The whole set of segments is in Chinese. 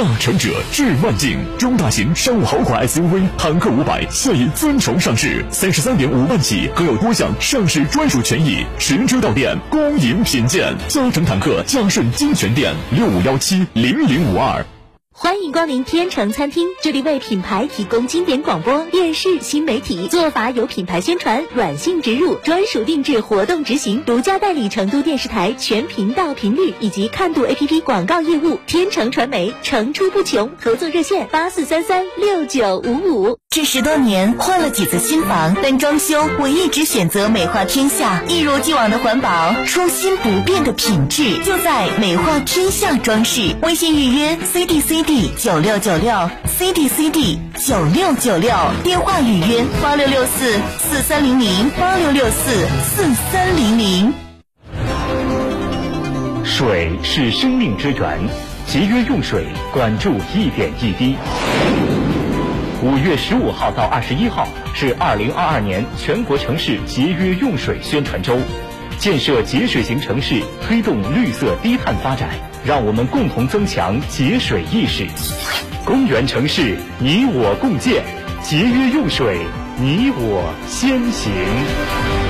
大成者致万境，中大型商务豪华 SUV 坦克五百现已尊崇上市，三十三点五万起，可有多项上市专属权益，神车到店，恭迎品鉴。嘉诚坦克嘉顺金泉店六五幺七零零五二。欢迎光临天成餐厅，这里为品牌提供经典广播电视新媒体做法有品牌宣传、软性植入、专属定制、活动执行，独家代理成都电视台全频道频率以及看度 APP 广告业务。天成传媒层出不穷，合作热线八四三三六九五五。这十多年换了几次新房，但装修我一直选择美化天下，一如既往的环保，初心不变的品质，就在美化天下装饰。微信预约 C D C D 九六九六 C D C D 九六九六，电话预约八六六四四三零零八六六四四三零零。水是生命之源，节约用水，管住一点一滴。五月十五号到二十一号是二零二二年全国城市节约用水宣传周，建设节水型城市，推动绿色低碳发展，让我们共同增强节水意识。公园城市，你我共建，节约用水，你我先行。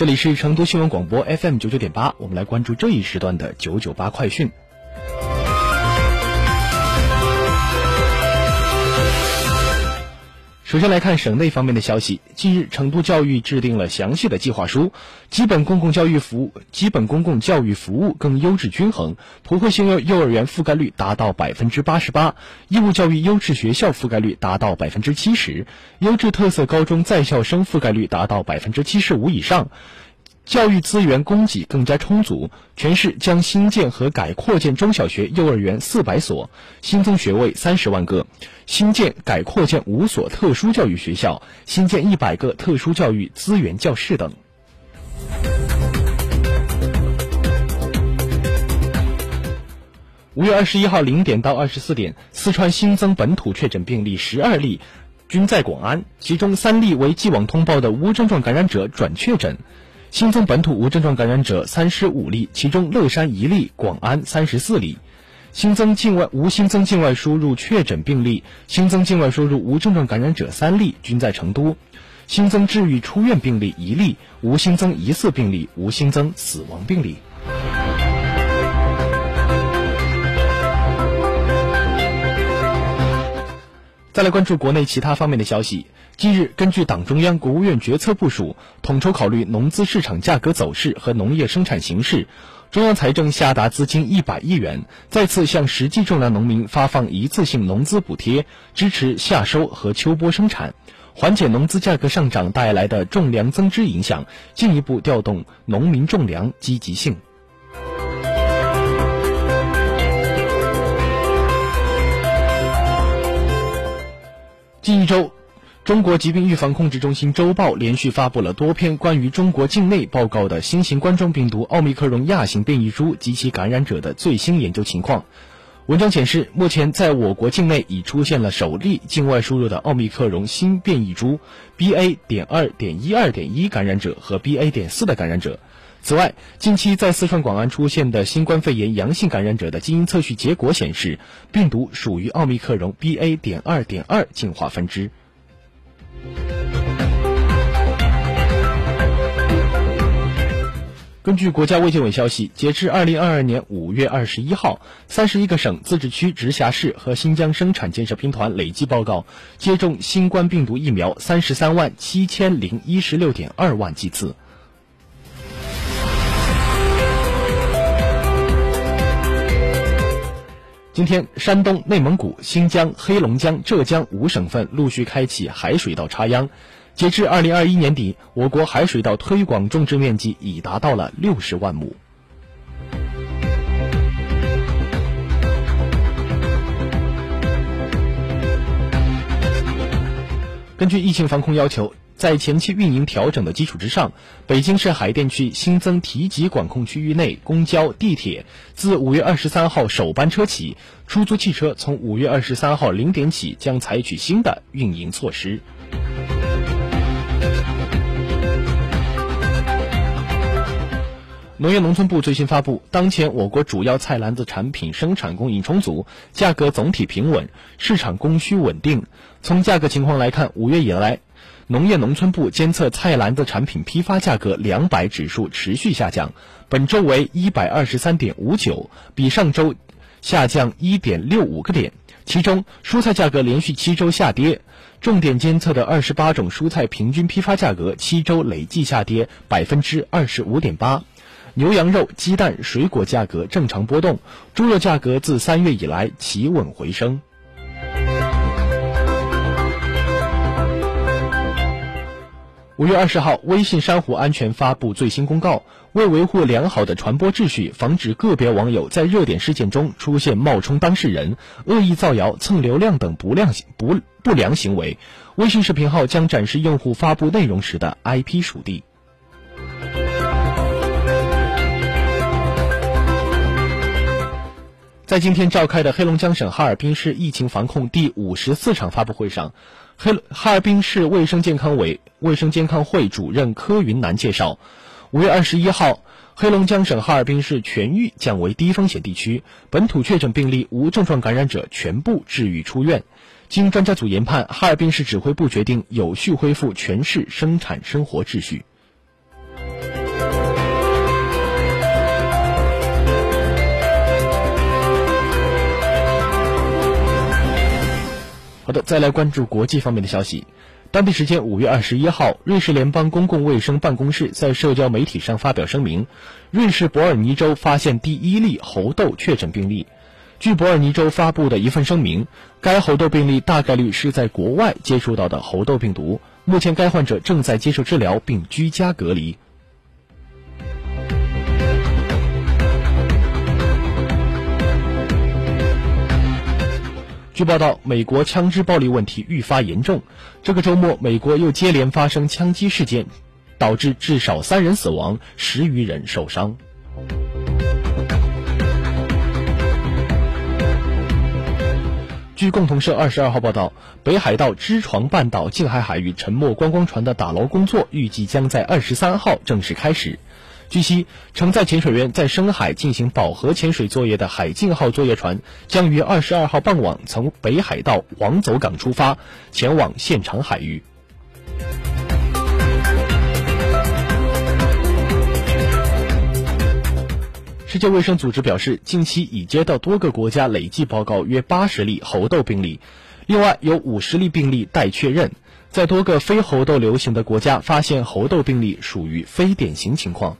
这里是成都新闻广播 FM 九九点八，我们来关注这一时段的九九八快讯。首先来看省内方面的消息。近日，成都教育制定了详细的计划书，基本公共教育服务、基本公共教育服务更优质均衡，普惠性幼幼儿园覆盖率达到百分之八十八，义务教育优质学校覆盖率达到百分之七十，优质特色高中在校生覆盖率达到百分之七十五以上。教育资源供给更加充足，全市将新建和改扩建中小学、幼儿园四百所，新增学位三十万个；新建、改扩建五所特殊教育学校，新建一百个特殊教育资源教室等。五月二十一号零点到二十四点，四川新增本土确诊病例十二例，均在广安，其中三例为既往通报的无症状感染者转确诊。新增本土无症状感染者三十五例，其中乐山一例，广安三十四例。新增境外无新增境外输入确诊病例，新增境外输入无症状感染者三例，均在成都。新增治愈出院病例一例，无新增疑似病例，无新增死亡病例。再来关注国内其他方面的消息。近日，根据党中央、国务院决策部署，统筹考虑农资市场价格走势和农业生产形势，中央财政下达资金一百亿元，再次向实际种粮农民发放一次性农资补贴，支持夏收和秋播生产，缓解农资价格上涨带来的种粮增支影响，进一步调动农民种粮积极性。近一周，中国疾病预防控制中心周报连续发布了多篇关于中国境内报告的新型冠状病毒奥密克戎亚型变异株及其感染者的最新研究情况。文章显示，目前在我国境内已出现了首例境外输入的奥密克戎新变异株 BA. 点二点一二点一感染者和 BA. 点四的感染者。此外，近期在四川广安出现的新冠肺炎阳性感染者的基因测序结果显示，病毒属于奥密克戎 BA. 点二点二进化分支。根据国家卫健委消息，截至二零二二年五月二十一号，三十一个省、自治区、直辖市和新疆生产建设兵团累计报告接种新冠病毒疫苗三十三万七千零一十六点二万剂次。今天，山东、内蒙古、新疆、黑龙江、浙江五省份陆续开启海水稻插秧。截至二零二一年底，我国海水稻推广种植面积已达到了六十万亩。根据疫情防控要求，在前期运营调整的基础之上，北京市海淀区新增提级管控区域内公交、地铁自五月二十三号首班车起，出租汽车从五月二十三号零点起将采取新的运营措施。农业农村部最新发布，当前我国主要菜篮子产品生产供应充足，价格总体平稳，市场供需稳定。从价格情况来看，五月以来，农业农村部监测菜篮子产品批发价格两百指数持续下降，本周为一百二十三点五九，比上周下降一点六五个点。其中，蔬菜价格连续七周下跌，重点监测的二十八种蔬菜平均批发价格七周累计下跌百分之二十五点八。牛羊肉、鸡蛋、水果价格正常波动，猪肉价格自三月以来企稳回升。五月二十号，微信珊瑚安全发布最新公告，为维护良好的传播秩序，防止个别网友在热点事件中出现冒充当事人、恶意造谣、蹭流量等不良不不良行为，微信视频号将展示用户发布内容时的 IP 属地。在今天召开的黑龙江省哈尔滨市疫情防控第五十四场发布会上，黑哈尔滨市卫生健康委卫生健康会主任柯云南介绍，五月二十一号，黑龙江省哈尔滨市全域降为低风险地区，本土确诊病例无症状感染者全部治愈出院。经专家组研判，哈尔滨市指挥部决定有序恢复全市生产生活秩序。好的，再来关注国际方面的消息。当地时间五月二十一号，瑞士联邦公共卫生办公室在社交媒体上发表声明，瑞士伯尔尼州发现第一例猴痘确诊病例。据伯尔尼州发布的一份声明，该猴痘病例大概率是在国外接触到的猴痘病毒。目前该患者正在接受治疗并居家隔离。据报道，美国枪支暴力问题愈发严重。这个周末，美国又接连发生枪击事件，导致至少三人死亡，十余人受伤。据共同社二十二号报道，北海道知床半岛近海海域沉没观光船的打捞工作预计将在二十三号正式开始。据悉，承载潜水员在深海进行饱和潜水作业的“海进号”作业船将于二十二号傍晚从北海道黄走港出发，前往现场海域。世界卫生组织表示，近期已接到多个国家累计报告约八十例猴痘病例，另外有五十例病例待确认。在多个非猴痘流行的国家，发现猴痘病例属于非典型情况。